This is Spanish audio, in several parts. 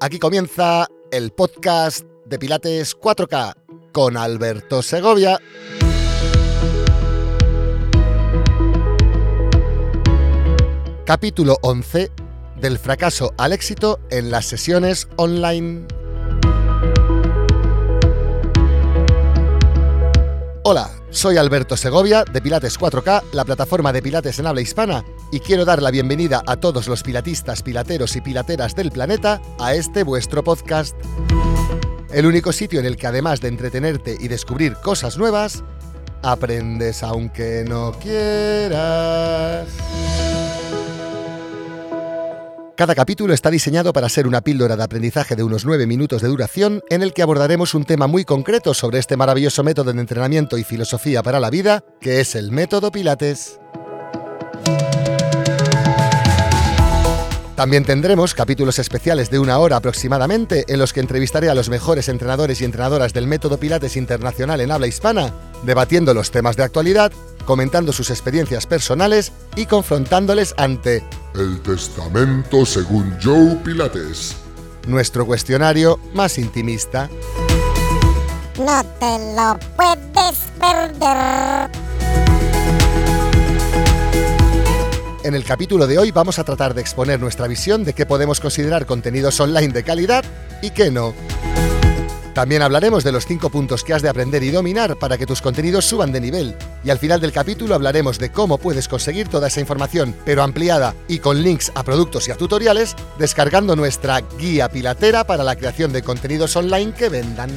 Aquí comienza el podcast de Pilates 4K con Alberto Segovia. Capítulo 11 del fracaso al éxito en las sesiones online. Hola, soy Alberto Segovia de Pilates 4K, la plataforma de Pilates en habla hispana, y quiero dar la bienvenida a todos los pilatistas, pilateros y pilateras del planeta a este vuestro podcast. El único sitio en el que además de entretenerte y descubrir cosas nuevas, aprendes aunque no quieras. Cada capítulo está diseñado para ser una píldora de aprendizaje de unos 9 minutos de duración en el que abordaremos un tema muy concreto sobre este maravilloso método de entrenamiento y filosofía para la vida, que es el método Pilates. También tendremos capítulos especiales de una hora aproximadamente en los que entrevistaré a los mejores entrenadores y entrenadoras del método Pilates Internacional en habla hispana, debatiendo los temas de actualidad, comentando sus experiencias personales y confrontándoles ante El Testamento según Joe Pilates. nuestro cuestionario más intimista. No te lo puedes perder. En el capítulo de hoy vamos a tratar de exponer nuestra visión de qué podemos considerar contenidos online de calidad y qué no. También hablaremos de los 5 puntos que has de aprender y dominar para que tus contenidos suban de nivel. Y al final del capítulo hablaremos de cómo puedes conseguir toda esa información, pero ampliada y con links a productos y a tutoriales, descargando nuestra guía pilatera para la creación de contenidos online que vendan.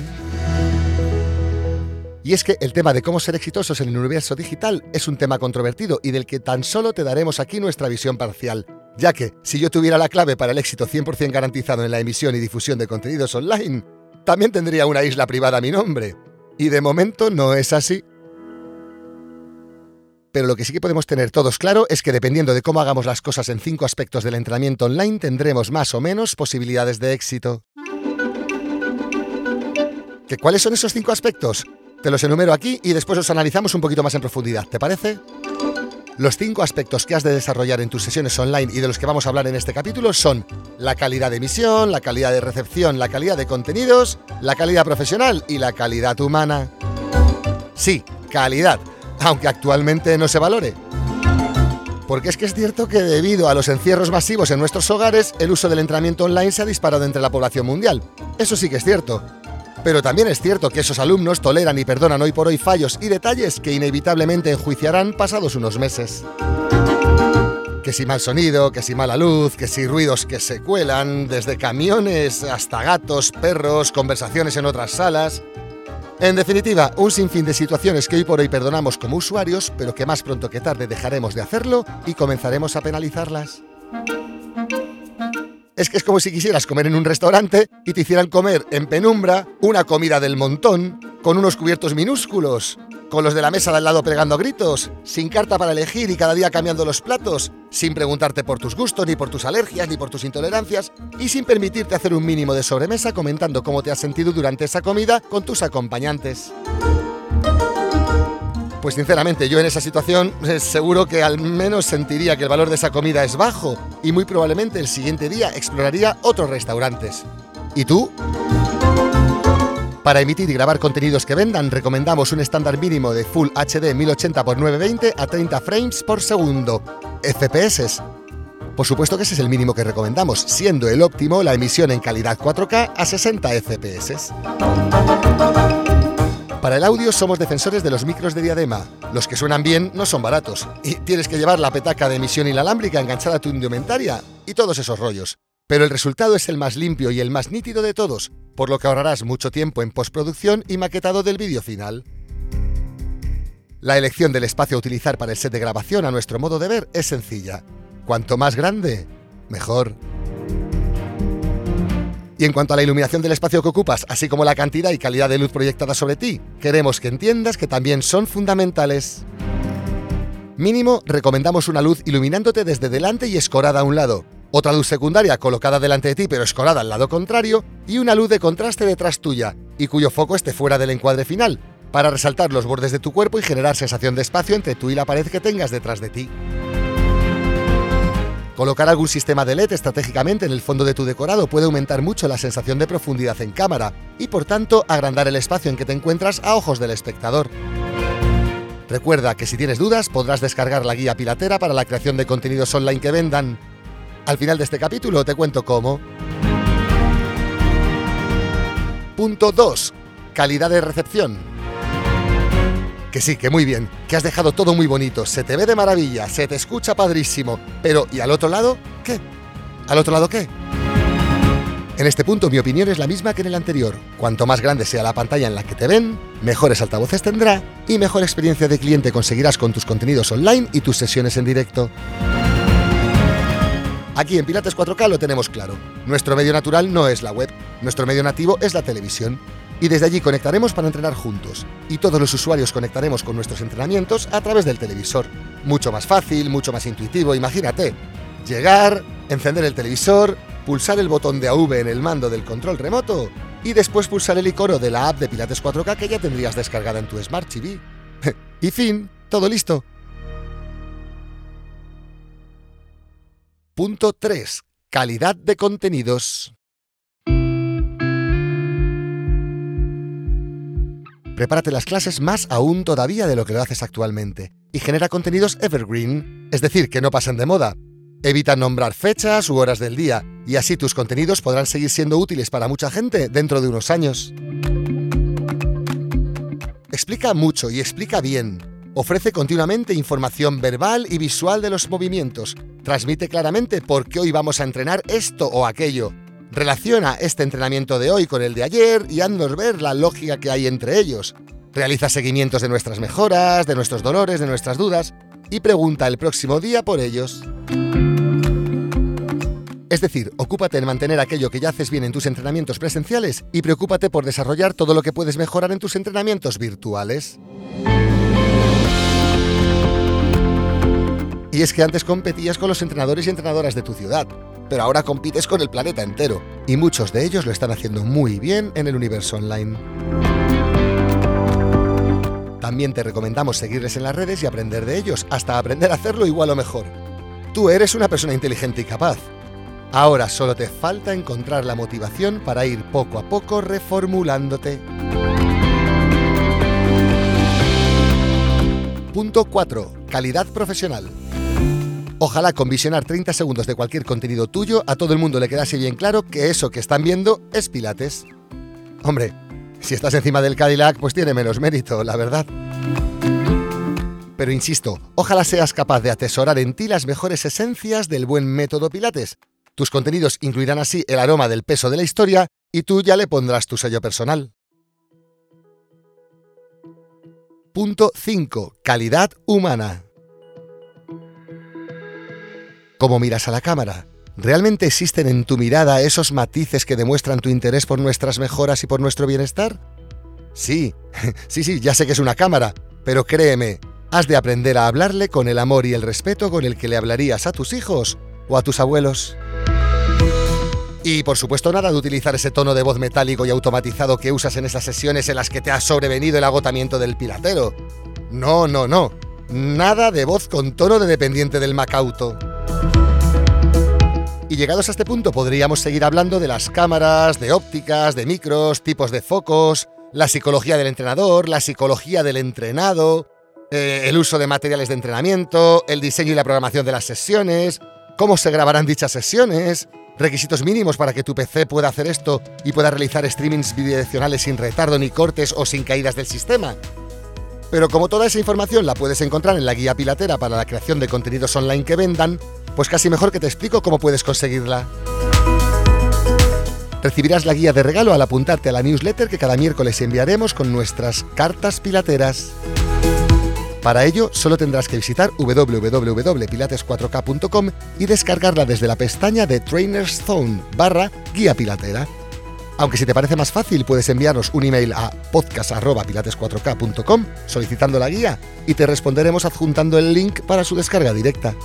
Y es que el tema de cómo ser exitosos en el universo digital es un tema controvertido y del que tan solo te daremos aquí nuestra visión parcial. Ya que, si yo tuviera la clave para el éxito 100% garantizado en la emisión y difusión de contenidos online, también tendría una isla privada a mi nombre. Y de momento no es así. Pero lo que sí que podemos tener todos claro es que dependiendo de cómo hagamos las cosas en cinco aspectos del entrenamiento online, tendremos más o menos posibilidades de éxito. ¿Que ¿Cuáles son esos cinco aspectos? Te los enumero aquí y después los analizamos un poquito más en profundidad, ¿te parece? Los cinco aspectos que has de desarrollar en tus sesiones online y de los que vamos a hablar en este capítulo son la calidad de emisión, la calidad de recepción, la calidad de contenidos, la calidad profesional y la calidad humana. Sí, calidad, aunque actualmente no se valore. Porque es que es cierto que debido a los encierros masivos en nuestros hogares, el uso del entrenamiento online se ha disparado entre la población mundial. Eso sí que es cierto. Pero también es cierto que esos alumnos toleran y perdonan hoy por hoy fallos y detalles que inevitablemente enjuiciarán pasados unos meses. Que si mal sonido, que si mala luz, que si ruidos que se cuelan, desde camiones hasta gatos, perros, conversaciones en otras salas. En definitiva, un sinfín de situaciones que hoy por hoy perdonamos como usuarios, pero que más pronto que tarde dejaremos de hacerlo y comenzaremos a penalizarlas. Es que es como si quisieras comer en un restaurante y te hicieran comer en penumbra una comida del montón, con unos cubiertos minúsculos, con los de la mesa de al lado pegando gritos, sin carta para elegir y cada día cambiando los platos, sin preguntarte por tus gustos, ni por tus alergias, ni por tus intolerancias, y sin permitirte hacer un mínimo de sobremesa comentando cómo te has sentido durante esa comida con tus acompañantes. Pues sinceramente, yo en esa situación eh, seguro que al menos sentiría que el valor de esa comida es bajo y muy probablemente el siguiente día exploraría otros restaurantes. ¿Y tú? Para emitir y grabar contenidos que vendan, recomendamos un estándar mínimo de Full HD 1080x920 a 30 frames por segundo, FPS. Por supuesto que ese es el mínimo que recomendamos, siendo el óptimo la emisión en calidad 4K a 60 FPS. Para el audio somos defensores de los micros de diadema. Los que suenan bien no son baratos. Y tienes que llevar la petaca de emisión inalámbrica enganchada a tu indumentaria y todos esos rollos. Pero el resultado es el más limpio y el más nítido de todos, por lo que ahorrarás mucho tiempo en postproducción y maquetado del vídeo final. La elección del espacio a utilizar para el set de grabación a nuestro modo de ver es sencilla. Cuanto más grande, mejor. Y en cuanto a la iluminación del espacio que ocupas, así como la cantidad y calidad de luz proyectada sobre ti, queremos que entiendas que también son fundamentales. Mínimo, recomendamos una luz iluminándote desde delante y escorada a un lado, otra luz secundaria colocada delante de ti pero escorada al lado contrario, y una luz de contraste detrás tuya, y cuyo foco esté fuera del encuadre final, para resaltar los bordes de tu cuerpo y generar sensación de espacio entre tú y la pared que tengas detrás de ti. Colocar algún sistema de LED estratégicamente en el fondo de tu decorado puede aumentar mucho la sensación de profundidad en cámara y por tanto agrandar el espacio en que te encuentras a ojos del espectador. Recuerda que si tienes dudas podrás descargar la guía pilatera para la creación de contenidos online que vendan. Al final de este capítulo te cuento cómo. Punto 2. Calidad de recepción. Que sí, que muy bien, que has dejado todo muy bonito, se te ve de maravilla, se te escucha padrísimo, pero ¿y al otro lado? ¿Qué? ¿Al otro lado qué? En este punto mi opinión es la misma que en el anterior. Cuanto más grande sea la pantalla en la que te ven, mejores altavoces tendrá y mejor experiencia de cliente conseguirás con tus contenidos online y tus sesiones en directo. Aquí en Pilates 4K lo tenemos claro. Nuestro medio natural no es la web, nuestro medio nativo es la televisión. Y desde allí conectaremos para entrenar juntos. Y todos los usuarios conectaremos con nuestros entrenamientos a través del televisor. Mucho más fácil, mucho más intuitivo, imagínate. Llegar, encender el televisor, pulsar el botón de AV en el mando del control remoto y después pulsar el icono de la app de Pilates 4K que ya tendrías descargada en tu Smart TV. y fin, todo listo. Punto 3. Calidad de contenidos. Prepárate las clases más aún todavía de lo que lo haces actualmente y genera contenidos evergreen, es decir, que no pasen de moda, Evita nombrar fechas u horas del día y así tus contenidos podrán seguir siendo útiles para mucha gente dentro de unos años. Explica mucho y explica bien. Ofrece continuamente información verbal y visual de los movimientos. Transmite claramente por qué hoy vamos a entrenar esto o aquello. Relaciona este entrenamiento de hoy con el de ayer y haznos ver la lógica que hay entre ellos. Realiza seguimientos de nuestras mejoras, de nuestros dolores, de nuestras dudas y pregunta el próximo día por ellos. Es decir, ocúpate en mantener aquello que ya haces bien en tus entrenamientos presenciales y preocúpate por desarrollar todo lo que puedes mejorar en tus entrenamientos virtuales. Y es que antes competías con los entrenadores y entrenadoras de tu ciudad, pero ahora compites con el planeta entero, y muchos de ellos lo están haciendo muy bien en el universo online. También te recomendamos seguirles en las redes y aprender de ellos, hasta aprender a hacerlo igual o mejor. Tú eres una persona inteligente y capaz, Ahora solo te falta encontrar la motivación para ir poco a poco reformulándote. Punto 4. Calidad profesional. Ojalá con visionar 30 segundos de cualquier contenido tuyo a todo el mundo le quedase bien claro que eso que están viendo es Pilates. Hombre, si estás encima del Cadillac, pues tiene menos mérito, la verdad. Pero insisto, ojalá seas capaz de atesorar en ti las mejores esencias del buen método Pilates tus contenidos incluirán así el aroma del peso de la historia y tú ya le pondrás tu sello personal. Punto 5. Calidad humana. ¿Cómo miras a la cámara? ¿Realmente existen en tu mirada esos matices que demuestran tu interés por nuestras mejoras y por nuestro bienestar? Sí, sí, sí, ya sé que es una cámara, pero créeme, has de aprender a hablarle con el amor y el respeto con el que le hablarías a tus hijos o a tus abuelos. Y por supuesto nada de utilizar ese tono de voz metálico y automatizado que usas en esas sesiones en las que te ha sobrevenido el agotamiento del pilatero. No, no, no. Nada de voz con tono de dependiente del Macauto. Y llegados a este punto podríamos seguir hablando de las cámaras, de ópticas, de micros, tipos de focos, la psicología del entrenador, la psicología del entrenado, eh, el uso de materiales de entrenamiento, el diseño y la programación de las sesiones, cómo se grabarán dichas sesiones, requisitos mínimos para que tu PC pueda hacer esto y pueda realizar streamings bidireccionales sin retardo ni cortes o sin caídas del sistema. Pero como toda esa información la puedes encontrar en la guía pilatera para la creación de contenidos online que vendan, pues casi mejor que te explico cómo puedes conseguirla. Recibirás la guía de regalo al apuntarte a la newsletter que cada miércoles enviaremos con nuestras cartas pilateras. Para ello, solo tendrás que visitar www.pilates4k.com y descargarla desde la pestaña de Trainers Zone barra guía pilatera. Aunque si te parece más fácil, puedes enviarnos un email a podcast.pilates4k.com solicitando la guía y te responderemos adjuntando el link para su descarga directa.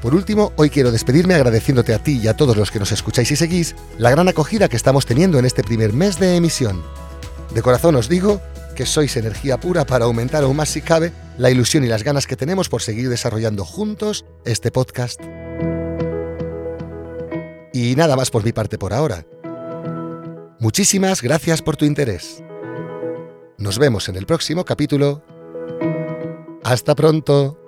Por último, hoy quiero despedirme agradeciéndote a ti y a todos los que nos escucháis y seguís la gran acogida que estamos teniendo en este primer mes de emisión. De corazón os digo que sois energía pura para aumentar aún más si cabe la ilusión y las ganas que tenemos por seguir desarrollando juntos este podcast. Y nada más por mi parte por ahora. Muchísimas gracias por tu interés. Nos vemos en el próximo capítulo. Hasta pronto.